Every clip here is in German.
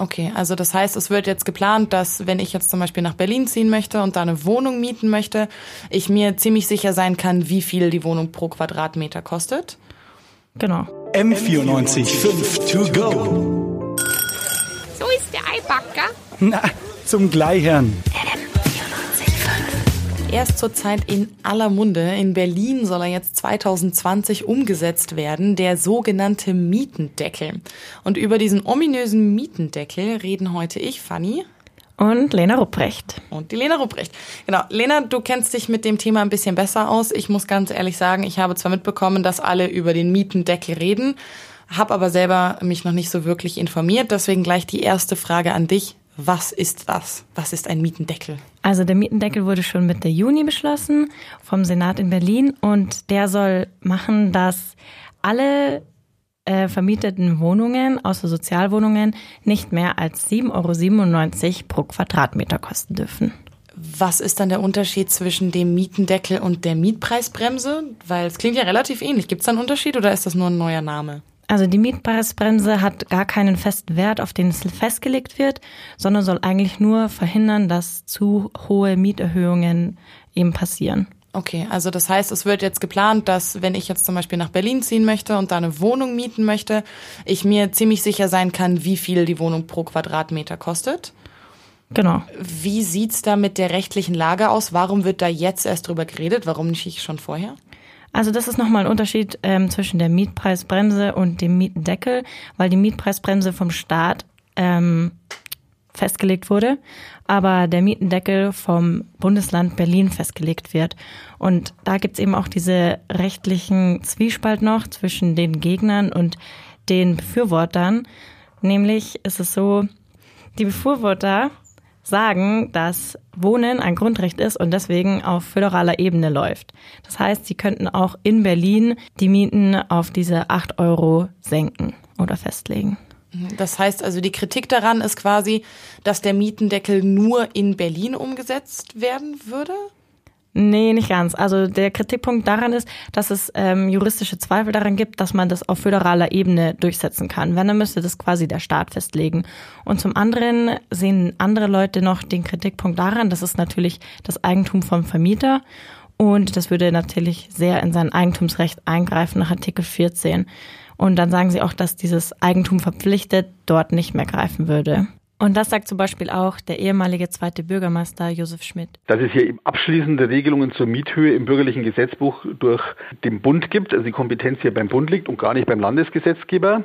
Okay, also das heißt, es wird jetzt geplant, dass wenn ich jetzt zum Beispiel nach Berlin ziehen möchte und da eine Wohnung mieten möchte, ich mir ziemlich sicher sein kann, wie viel die Wohnung pro Quadratmeter kostet. Genau. M94 5 to go. So ist der Eibacker. Na, zum Gleichern. Er ist zurzeit in aller Munde. In Berlin soll er jetzt 2020 umgesetzt werden, der sogenannte Mietendeckel. Und über diesen ominösen Mietendeckel reden heute ich, Fanny. Und Lena Rupprecht. Und die Lena Rupprecht. Genau. Lena, du kennst dich mit dem Thema ein bisschen besser aus. Ich muss ganz ehrlich sagen, ich habe zwar mitbekommen, dass alle über den Mietendeckel reden, habe aber selber mich noch nicht so wirklich informiert. Deswegen gleich die erste Frage an dich. Was ist das? Was ist ein Mietendeckel? Also der Mietendeckel wurde schon Mitte Juni beschlossen vom Senat in Berlin und der soll machen, dass alle äh, vermieteten Wohnungen, außer Sozialwohnungen, nicht mehr als 7,97 Euro pro Quadratmeter kosten dürfen. Was ist dann der Unterschied zwischen dem Mietendeckel und der Mietpreisbremse? Weil es klingt ja relativ ähnlich. Gibt es da einen Unterschied oder ist das nur ein neuer Name? Also die Mietpreisbremse hat gar keinen festen Wert, auf den es festgelegt wird, sondern soll eigentlich nur verhindern, dass zu hohe Mieterhöhungen eben passieren. Okay, also das heißt, es wird jetzt geplant, dass wenn ich jetzt zum Beispiel nach Berlin ziehen möchte und da eine Wohnung mieten möchte, ich mir ziemlich sicher sein kann, wie viel die Wohnung pro Quadratmeter kostet. Genau. Wie sieht's da mit der rechtlichen Lage aus? Warum wird da jetzt erst drüber geredet? Warum nicht schon vorher? Also das ist nochmal ein Unterschied ähm, zwischen der Mietpreisbremse und dem Mietendeckel, weil die Mietpreisbremse vom Staat ähm, festgelegt wurde, aber der Mietendeckel vom Bundesland Berlin festgelegt wird. Und da gibt's eben auch diese rechtlichen Zwiespalt noch zwischen den Gegnern und den Befürwortern. Nämlich ist es so, die Befürworter sagen, dass Wohnen ein Grundrecht ist und deswegen auf föderaler Ebene läuft. Das heißt, sie könnten auch in Berlin die Mieten auf diese acht Euro senken oder festlegen. Das heißt also, die Kritik daran ist quasi, dass der Mietendeckel nur in Berlin umgesetzt werden würde? Nee, nicht ganz. Also der Kritikpunkt daran ist, dass es ähm, juristische Zweifel daran gibt, dass man das auf föderaler Ebene durchsetzen kann. Wenn, dann müsste das quasi der Staat festlegen. Und zum anderen sehen andere Leute noch den Kritikpunkt daran, das ist natürlich das Eigentum vom Vermieter. Und das würde natürlich sehr in sein Eigentumsrecht eingreifen nach Artikel 14. Und dann sagen sie auch, dass dieses Eigentum verpflichtet dort nicht mehr greifen würde. Und das sagt zum Beispiel auch der ehemalige zweite Bürgermeister Josef Schmidt. Dass es hier abschließende Regelungen zur Miethöhe im bürgerlichen Gesetzbuch durch den Bund gibt, also die Kompetenz hier beim Bund liegt und gar nicht beim Landesgesetzgeber.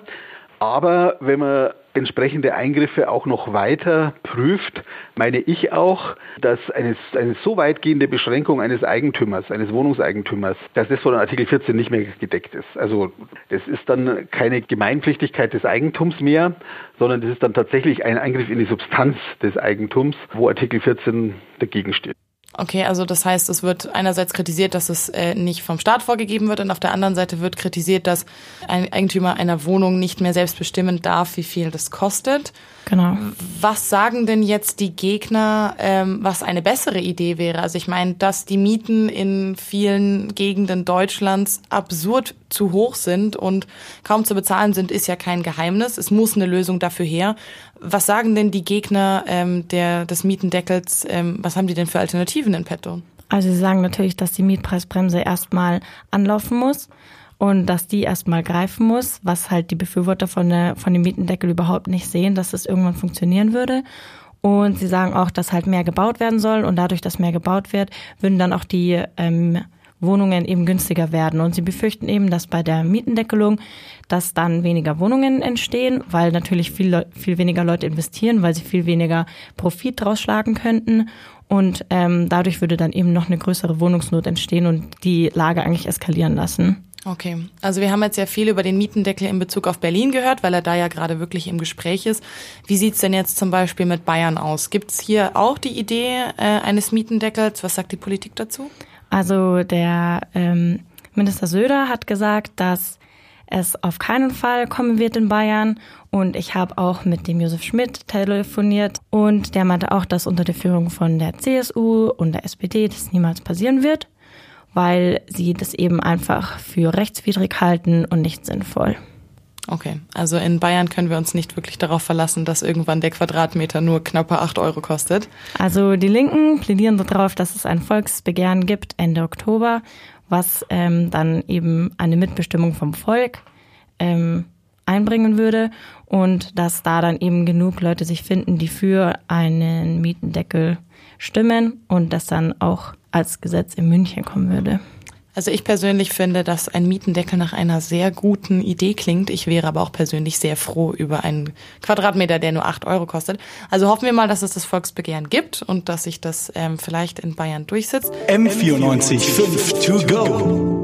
Aber wenn man entsprechende Eingriffe auch noch weiter prüft, meine ich auch, dass eine, eine so weitgehende Beschränkung eines Eigentümers, eines Wohnungseigentümers, dass das von Artikel 14 nicht mehr gedeckt ist. Also das ist dann keine Gemeinpflichtigkeit des Eigentums mehr, sondern das ist dann tatsächlich ein Eingriff in die Substanz des Eigentums, wo Artikel 14 dagegen steht. Okay, also das heißt, es wird einerseits kritisiert, dass es äh, nicht vom Staat vorgegeben wird und auf der anderen Seite wird kritisiert, dass ein Eigentümer einer Wohnung nicht mehr selbst bestimmen darf, wie viel das kostet. Genau. Was sagen denn jetzt die Gegner, ähm, was eine bessere Idee wäre? Also ich meine, dass die Mieten in vielen Gegenden Deutschlands absurd zu hoch sind und kaum zu bezahlen sind, ist ja kein Geheimnis. Es muss eine Lösung dafür her. Was sagen denn die Gegner ähm, der, des Mietendeckels? Ähm, was haben die denn für Alternativen in petto? Also sie sagen natürlich, dass die Mietpreisbremse erstmal anlaufen muss und dass die erstmal greifen muss, was halt die Befürworter von, der, von dem Mietendeckel überhaupt nicht sehen, dass es irgendwann funktionieren würde. Und sie sagen auch, dass halt mehr gebaut werden soll und dadurch, dass mehr gebaut wird, würden dann auch die ähm, Wohnungen eben günstiger werden. Und sie befürchten eben, dass bei der Mietendeckelung, dass dann weniger Wohnungen entstehen, weil natürlich viel, viel weniger Leute investieren, weil sie viel weniger Profit draus schlagen könnten. Und ähm, dadurch würde dann eben noch eine größere Wohnungsnot entstehen und die Lage eigentlich eskalieren lassen. Okay, also wir haben jetzt ja viel über den Mietendeckel in Bezug auf Berlin gehört, weil er da ja gerade wirklich im Gespräch ist. Wie sieht's denn jetzt zum Beispiel mit Bayern aus? Gibt's hier auch die Idee äh, eines Mietendeckels? Was sagt die Politik dazu? Also der ähm, Minister Söder hat gesagt, dass es auf keinen Fall kommen wird in Bayern. Und ich habe auch mit dem Josef Schmidt telefoniert und der meinte auch, dass unter der Führung von der CSU und der SPD das niemals passieren wird weil sie das eben einfach für rechtswidrig halten und nicht sinnvoll. Okay, also in Bayern können wir uns nicht wirklich darauf verlassen, dass irgendwann der Quadratmeter nur knappe acht Euro kostet. Also die Linken plädieren darauf, dass es ein Volksbegehren gibt Ende Oktober, was ähm, dann eben eine Mitbestimmung vom Volk ähm, einbringen würde und dass da dann eben genug Leute sich finden, die für einen Mietendeckel stimmen und das dann auch als Gesetz in München kommen würde. Also ich persönlich finde, dass ein Mietendeckel nach einer sehr guten Idee klingt. Ich wäre aber auch persönlich sehr froh über einen Quadratmeter, der nur acht Euro kostet. Also hoffen wir mal, dass es das Volksbegehren gibt und dass sich das ähm, vielleicht in Bayern durchsetzt. M94 5 to go.